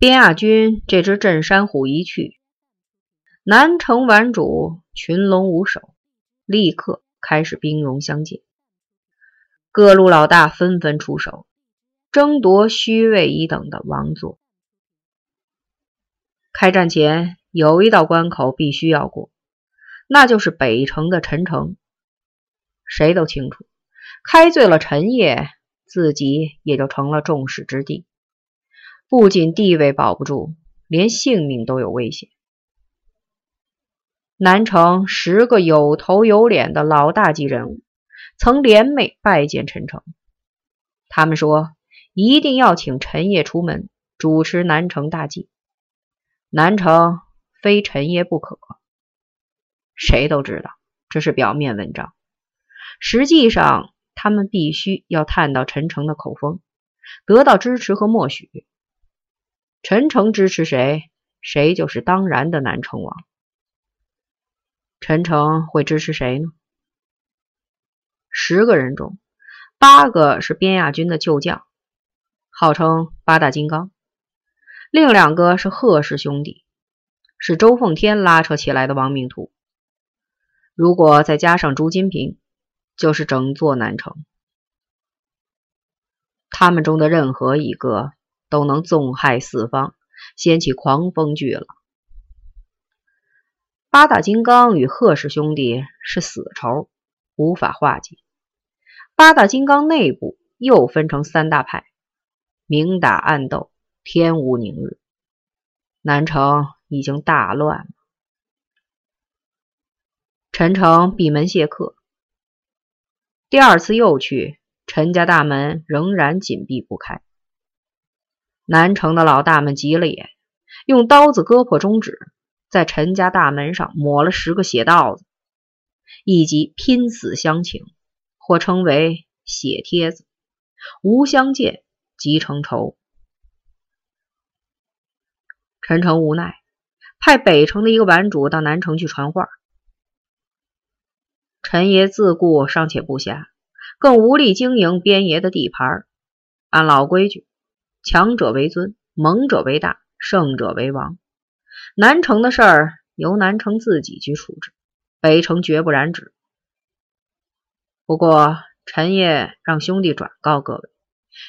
边亚军这只镇山虎一去，南城顽主群龙无首，立刻开始兵戎相见。各路老大纷纷出手，争夺虚位一等的王座。开战前有一道关口必须要过，那就是北城的陈城。谁都清楚，开罪了陈业，自己也就成了众矢之的。不仅地位保不住，连性命都有危险。南城十个有头有脸的老大级人物，曾联袂拜见陈诚。他们说，一定要请陈业出门主持南城大计。南城非陈烨不可。谁都知道，这是表面文章。实际上，他们必须要探到陈诚的口风，得到支持和默许。陈诚支持谁，谁就是当然的南城王。陈诚会支持谁呢？十个人中，八个是边亚军的旧将，号称八大金刚；另两个是贺氏兄弟，是周奉天拉扯起来的亡命徒。如果再加上朱金平，就是整座南城。他们中的任何一个。都能纵害四方，掀起狂风巨浪。八大金刚与贺氏兄弟是死仇，无法化解。八大金刚内部又分成三大派，明打暗斗，天无宁日。南城已经大乱了。陈诚闭门谢客，第二次又去，陈家大门仍然紧闭不开。南城的老大们急了眼，用刀子割破中指，在陈家大门上抹了十个血道子，以及拼死相请，或称为血帖子，无相见即成仇。陈诚无奈，派北城的一个顽主到南城去传话。陈爷自顾尚且不暇，更无力经营边爷的地盘，按老规矩。强者为尊，猛者为大，胜者为王。南城的事儿由南城自己去处置，北城绝不染指。不过陈爷让兄弟转告各位：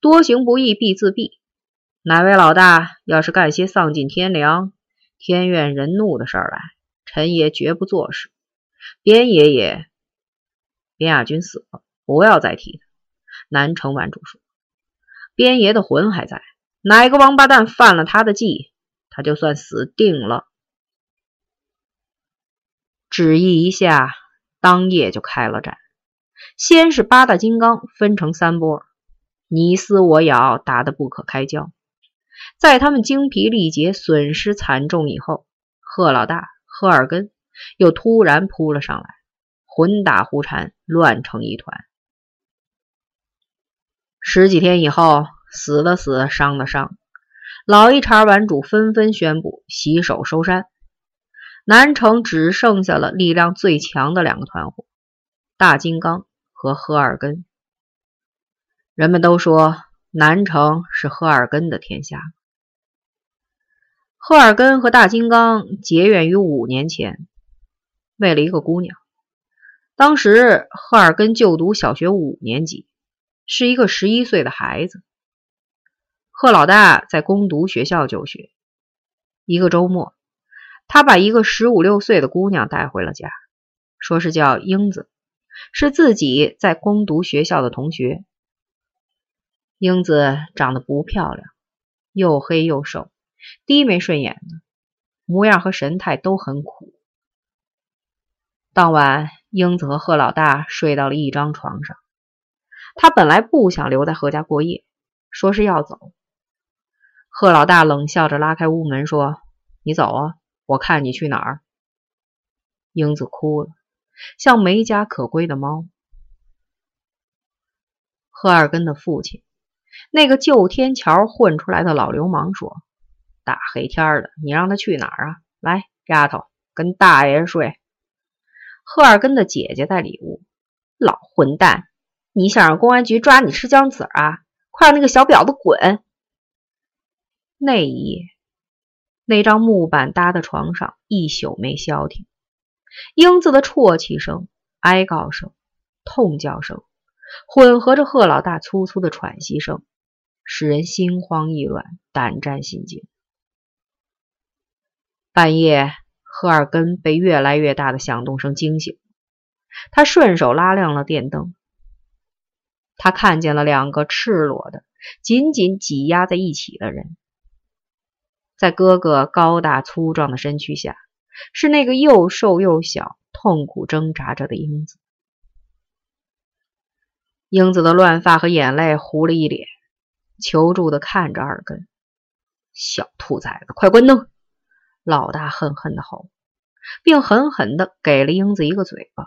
多行不义必自毙。哪位老大要是干些丧尽天良、天怨人怒的事儿来，陈爷绝不坐视。边爷爷，边亚军死了，不要再提他。南城顽主说。边爷的魂还在，哪个王八蛋犯了他的忌，他就算死定了。旨意一下，当夜就开了战。先是八大金刚分成三波，你撕我咬，打得不可开交。在他们精疲力竭、损失惨重以后，贺老大、贺二根又突然扑了上来，混打胡缠，乱成一团。十几天以后，死的死，伤的伤，老一茬顽主纷纷宣布洗手收山。南城只剩下了力量最强的两个团伙：大金刚和贺尔根。人们都说南城是贺尔根的天下。贺尔根和大金刚结怨于五年前，为了一个姑娘。当时贺尔根就读小学五年级。是一个十一岁的孩子，贺老大在攻读学校就学。一个周末，他把一个十五六岁的姑娘带回了家，说是叫英子，是自己在攻读学校的同学。英子长得不漂亮，又黑又瘦，低眉顺眼的模样和神态都很苦。当晚，英子和贺老大睡到了一张床上。他本来不想留在贺家过夜，说是要走。贺老大冷笑着拉开屋门说：“你走啊，我看你去哪儿。”英子哭了，像没家可归的猫。贺二根的父亲，那个旧天桥混出来的老流氓说：“大黑天的，你让他去哪儿啊？来，丫头，跟大爷睡。”贺二根的姐姐在里屋，老混蛋。你想让公安局抓你吃姜子啊？快让那个小婊子滚！那一夜，那张木板搭的床上一宿没消停，英子的啜泣声、哀告声、痛叫声，混合着贺老大粗粗的喘息声，使人心慌意乱、胆战心惊。半夜，赫尔根被越来越大的响动声惊醒，他顺手拉亮了电灯。他看见了两个赤裸的、紧紧挤压在一起的人，在哥哥高大粗壮的身躯下，是那个又瘦又小、痛苦挣扎着的英子。英子的乱发和眼泪糊了一脸，求助的看着二根：“小兔崽子，快关灯！”老大恨恨的吼，并狠狠的给了英子一个嘴巴。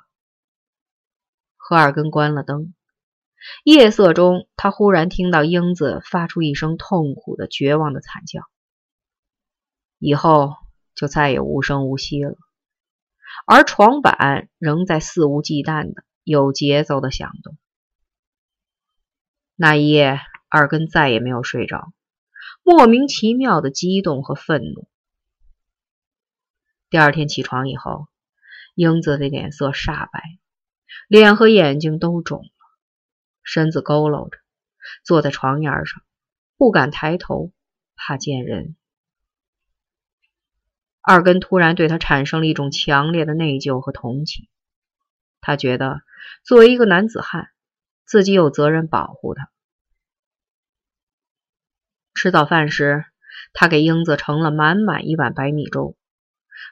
和二根关了灯。夜色中，他忽然听到英子发出一声痛苦的、绝望的惨叫，以后就再也无声无息了。而床板仍在肆无忌惮的、有节奏的响动。那一夜，二根再也没有睡着，莫名其妙的激动和愤怒。第二天起床以后，英子的脸色煞白，脸和眼睛都肿。身子佝偻着，坐在床沿上，不敢抬头，怕见人。二根突然对他产生了一种强烈的内疚和同情。他觉得作为一个男子汉，自己有责任保护他。吃早饭时，他给英子盛了满满一碗白米粥，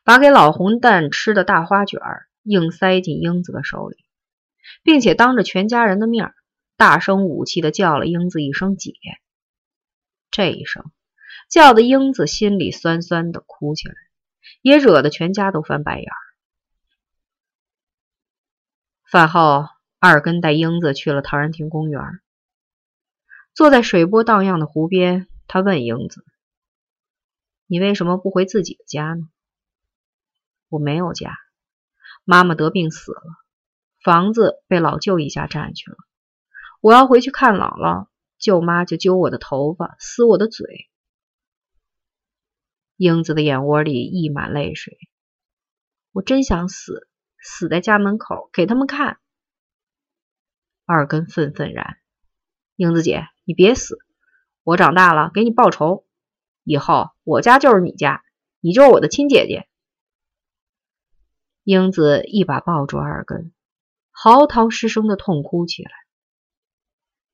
把给老混蛋吃的大花卷硬塞进英子的手里，并且当着全家人的面大声武气的叫了英子一声“姐”，这一声叫的英子心里酸酸的，哭起来，也惹得全家都翻白眼。饭后，二根带英子去了陶然亭公园，坐在水波荡漾的湖边，他问英子：“你为什么不回自己的家呢？”“我没有家，妈妈得病死了，房子被老舅一家占去了。”我要回去看姥姥，舅妈就揪我的头发，撕我的嘴。英子的眼窝里溢满泪水。我真想死，死在家门口给他们看。二根愤愤然：“英子姐，你别死！我长大了给你报仇，以后我家就是你家，你就是我的亲姐姐。”英子一把抱住二根，嚎啕失声的痛哭起来。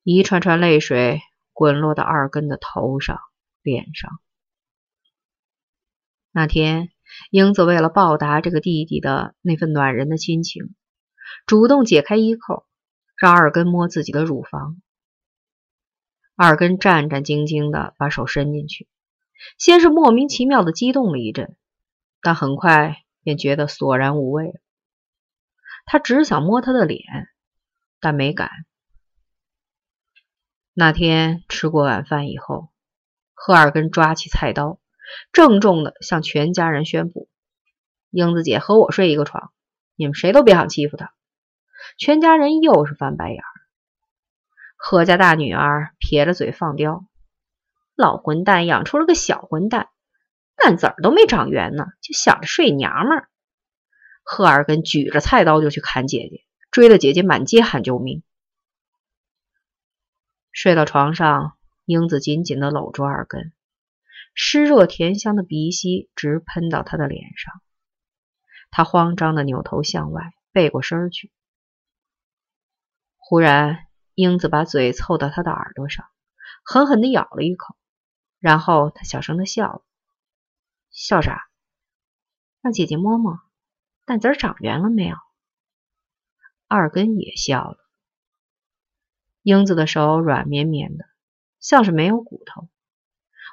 一串串泪水滚落到二根的头上、脸上。那天，英子为了报答这个弟弟的那份暖人的亲情，主动解开衣扣，让二根摸自己的乳房。二根战战兢兢的把手伸进去，先是莫名其妙的激动了一阵，但很快便觉得索然无味了。他只想摸她的脸，但没敢。那天吃过晚饭以后，赫尔根抓起菜刀，郑重地向全家人宣布：“英子姐和我睡一个床，你们谁都别想欺负她。”全家人又是翻白眼。贺家大女儿撇着嘴放刁：“老混蛋养出了个小混蛋，烂籽儿都没长圆呢，就想着睡娘们儿。”赫尔根举着菜刀就去砍姐姐，追得姐姐满街喊救命。睡到床上，英子紧紧地搂住二根，湿热甜香的鼻息直喷到他的脸上。他慌张地扭头向外，背过身去。忽然，英子把嘴凑到他的耳朵上，狠狠地咬了一口，然后他小声地笑了：“笑啥？让姐姐摸摸，蛋子长圆了没有？”二根也笑了。英子的手软绵绵的，像是没有骨头，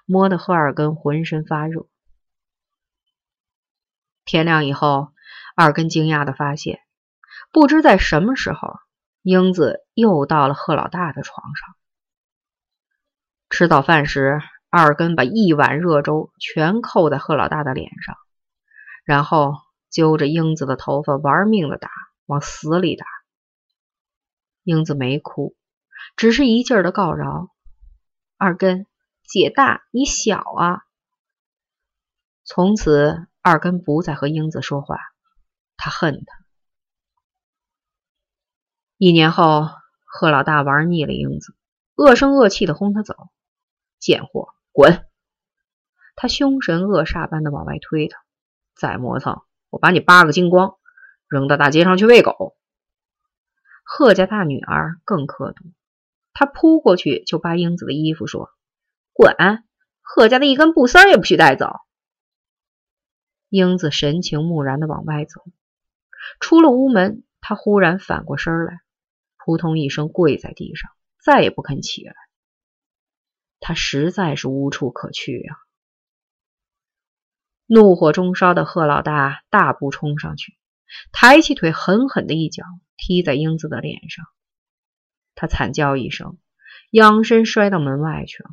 摸得赫尔根浑身发热。天亮以后，二根惊讶的发现，不知在什么时候，英子又到了贺老大的床上。吃早饭时，二根把一碗热粥全扣在贺老大的脸上，然后揪着英子的头发玩命的打，往死里打。英子没哭。只是一劲儿的告饶，二根，姐大你小啊。从此，二根不再和英子说话，他恨他。一年后，贺老大玩腻了英子，恶声恶气的轰他走：“贱货，滚！”他凶神恶煞般的往外推他：“再磨蹭，我把你扒个精光，扔到大街上去喂狗。”贺家大女儿更刻毒，他扑过去就扒英子的衣服，说：“滚！贺家的一根布丝也不许带走。”英子神情木然的往外走，出了屋门，她忽然反过身来。扑通一声跪在地上，再也不肯起来。他实在是无处可去啊！怒火中烧的贺老大大步冲上去，抬起腿狠狠的一脚踢在英子的脸上。他惨叫一声，仰身摔到门外去了。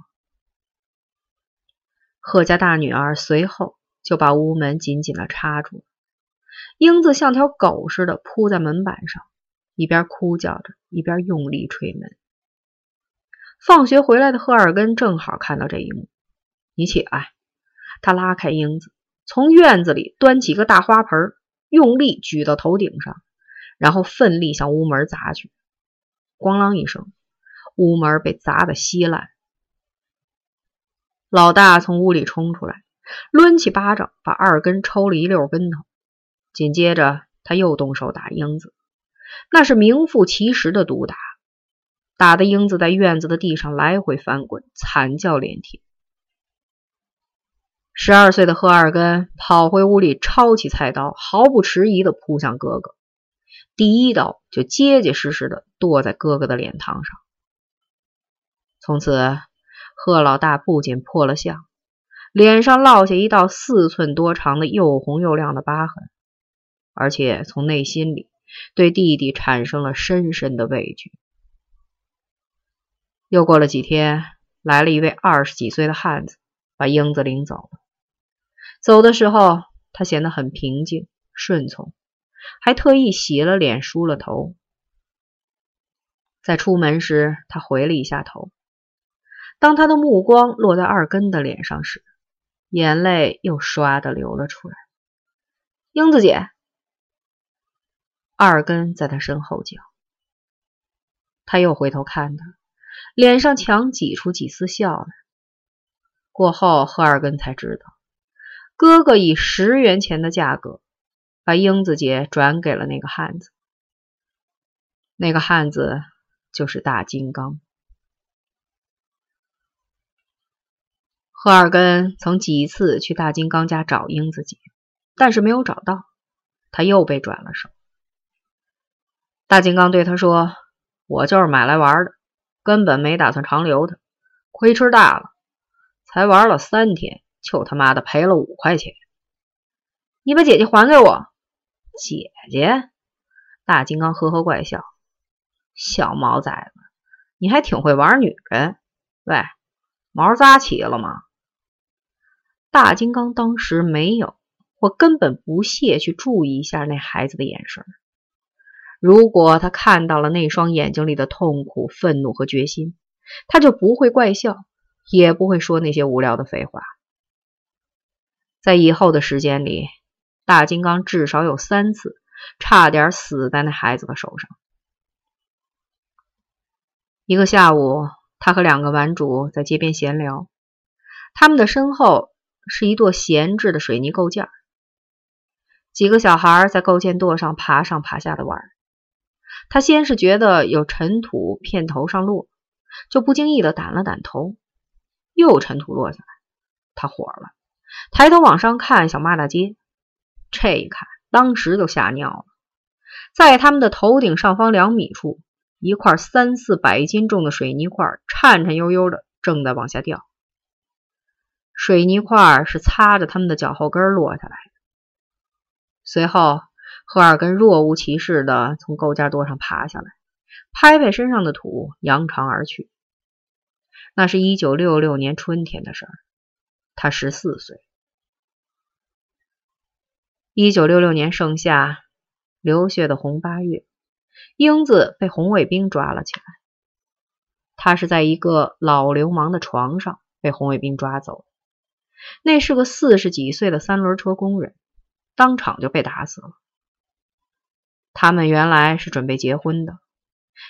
贺家大女儿随后就把屋门紧紧的插住，英子像条狗似的扑在门板上。一边哭叫着，一边用力捶门。放学回来的贺二根正好看到这一幕，你起来！他拉开英子，从院子里端起个大花盆，用力举到头顶上，然后奋力向屋门砸去。咣啷一声，屋门被砸得稀烂。老大从屋里冲出来，抡起巴掌把二根抽了一溜跟头，紧接着他又动手打英子。那是名副其实的毒打，打的英子在院子的地上来回翻滚，惨叫连天。十二岁的贺二根跑回屋里，抄起菜刀，毫不迟疑地扑向哥哥，第一刀就结结实实的剁在哥哥的脸膛上。从此，贺老大不仅破了相，脸上落下一道四寸多长的又红又亮的疤痕，而且从内心里。对弟弟产生了深深的畏惧。又过了几天，来了一位二十几岁的汉子，把英子领走了。走的时候，他显得很平静顺从，还特意洗了脸、梳了头。在出门时，他回了一下头。当他的目光落在二根的脸上时，眼泪又唰的流了出来。英子姐。二根在他身后叫，他又回头看他，脸上强挤出几丝笑来。过后，贺二根才知道，哥哥以十元钱的价格把英子姐转给了那个汉子，那个汉子就是大金刚。贺二根曾几次去大金刚家找英子姐，但是没有找到，他又被转了手。大金刚对他说：“我就是买来玩的，根本没打算长留他。亏吃大了，才玩了三天，就他妈的赔了五块钱。你把姐姐还给我。”姐姐，大金刚呵呵怪笑：“小毛崽子，你还挺会玩女人。喂，毛扎齐了吗？”大金刚当时没有，或根本不屑去注意一下那孩子的眼神。如果他看到了那双眼睛里的痛苦、愤怒和决心，他就不会怪笑，也不会说那些无聊的废话。在以后的时间里，大金刚至少有三次差点死在那孩子的手上。一个下午，他和两个玩主在街边闲聊，他们的身后是一座闲置的水泥构件，几个小孩在构件垛上爬上爬下的玩。他先是觉得有尘土片头上落，就不经意的掸了掸头，又尘土落下来，他火了，抬头往上看，想骂大街。这一看，当时就吓尿了，在他们的头顶上方两米处，一块三四百斤重的水泥块颤颤悠悠的正在往下掉，水泥块是擦着他们的脚后跟落下来的，随后。赫尔根若无其事的从构架垛上爬下来，拍拍身上的土，扬长而去。那是一九六六年春天的事儿，他十四岁。一九六六年盛夏，流血的红八月，英子被红卫兵抓了起来。他是在一个老流氓的床上被红卫兵抓走。那是个四十几岁的三轮车工人，当场就被打死了。他们原来是准备结婚的，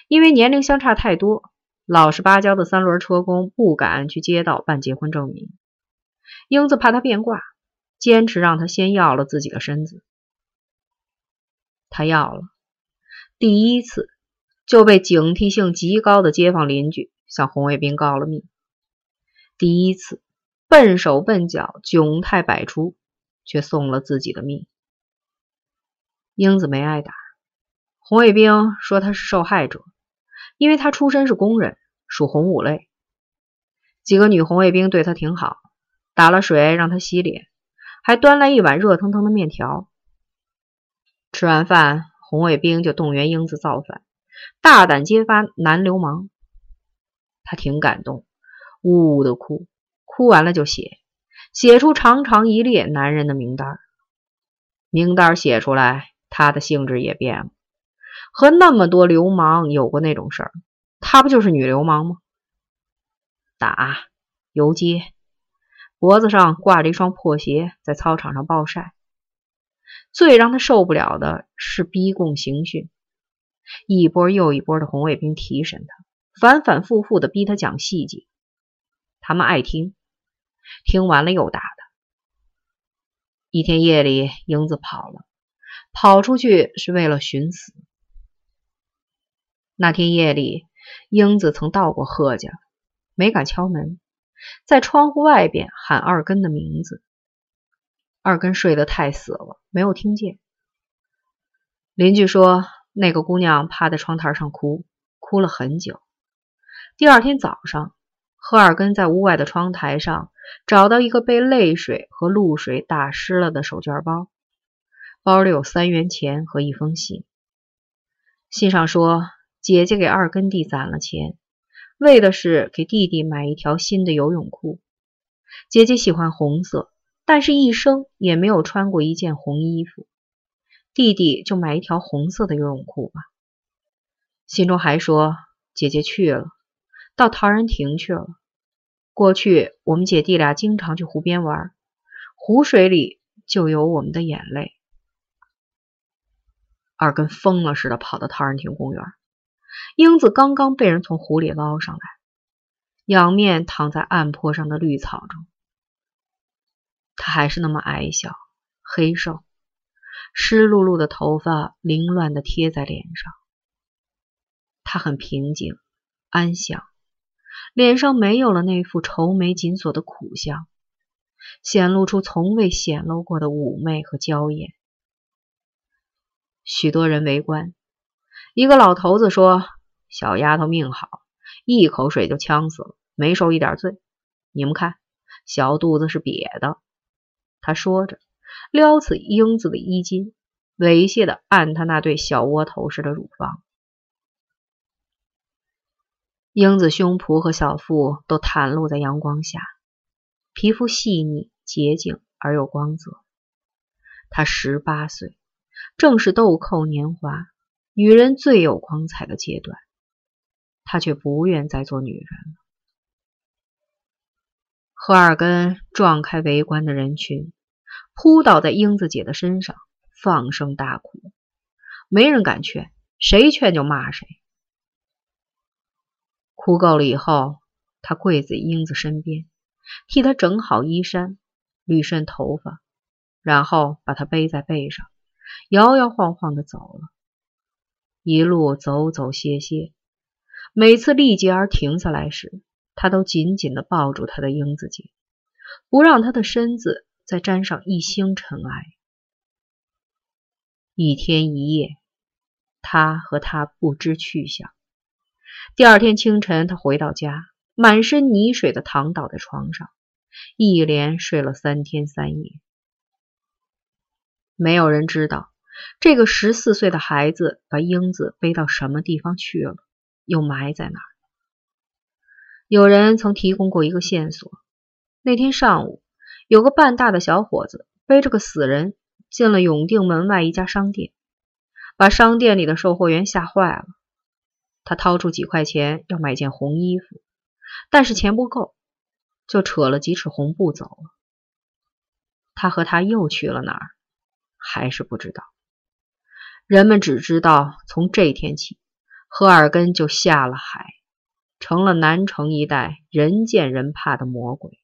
因为年龄相差太多，老实巴交的三轮车工不敢去街道办结婚证明。英子怕他变卦，坚持让他先要了自己的身子。他要了，第一次就被警惕性极高的街坊邻居向红卫兵告了密。第一次笨手笨脚、窘态百出，却送了自己的命。英子没挨打。红卫兵说他是受害者，因为他出身是工人，属红五类。几个女红卫兵对他挺好，打了水让他洗脸，还端来一碗热腾腾的面条。吃完饭，红卫兵就动员英子造反，大胆揭发男流氓。他挺感动，呜呜的哭，哭完了就写，写出长长一列男人的名单。名单写出来，他的性质也变了。和那么多流氓有过那种事儿，她不就是女流氓吗？打、游街，脖子上挂着一双破鞋，在操场上暴晒。最让他受不了的是逼供刑讯，一波又一波的红卫兵提审他，反反复复的逼他讲细节。他们爱听，听完了又打他。一天夜里，英子跑了，跑出去是为了寻死。那天夜里，英子曾到过贺家，没敢敲门，在窗户外边喊二根的名字。二根睡得太死了，没有听见。邻居说，那个姑娘趴在窗台上哭，哭了很久。第二天早上，贺二根在屋外的窗台上找到一个被泪水和露水打湿了的手绢包，包里有三元钱和一封信。信上说。姐姐给二根弟攒了钱，为的是给弟弟买一条新的游泳裤。姐姐喜欢红色，但是一生也没有穿过一件红衣服。弟弟就买一条红色的游泳裤吧。信中还说，姐姐去了，到陶然亭去了。过去我们姐弟俩经常去湖边玩，湖水里就有我们的眼泪。二根疯了似的跑到陶然亭公园。英子刚刚被人从湖里捞上来，仰面躺在岸坡上的绿草中。她还是那么矮小、黑瘦，湿漉漉的头发凌乱地贴在脸上。她很平静、安详，脸上没有了那副愁眉紧锁的苦相，显露出从未显露过的妩媚和娇艳。许多人围观。一个老头子说：“小丫头命好，一口水就呛死了，没受一点罪。你们看，小肚子是瘪的。”他说着，撩起英子的衣襟，猥亵的按她那对小窝头似的乳房。英子胸脯和小腹都袒露在阳光下，皮肤细腻洁净而又光泽。她十八岁，正是豆蔻年华。女人最有光彩的阶段，她却不愿再做女人了。赫尔根撞开围观的人群，扑倒在英子姐的身上，放声大哭。没人敢劝，谁劝就骂谁。哭够了以后，他跪在英子身边，替她整好衣衫，捋顺头发，然后把她背在背上，摇摇晃晃的走了。一路走走歇歇，每次力竭而停下来时，他都紧紧地抱住他的英子姐，不让他的身子再沾上一星尘埃。一天一夜，他和他不知去向。第二天清晨，他回到家，满身泥水的躺倒在床上，一连睡了三天三夜。没有人知道。这个十四岁的孩子把英子背到什么地方去了？又埋在哪儿？有人曾提供过一个线索：那天上午，有个半大的小伙子背着个死人进了永定门外一家商店，把商店里的售货员吓坏了。他掏出几块钱要买件红衣服，但是钱不够。就扯了几尺红布走了。他和他又去了哪儿，还是不知道。人们只知道，从这天起，赫尔根就下了海，成了南城一带人见人怕的魔鬼。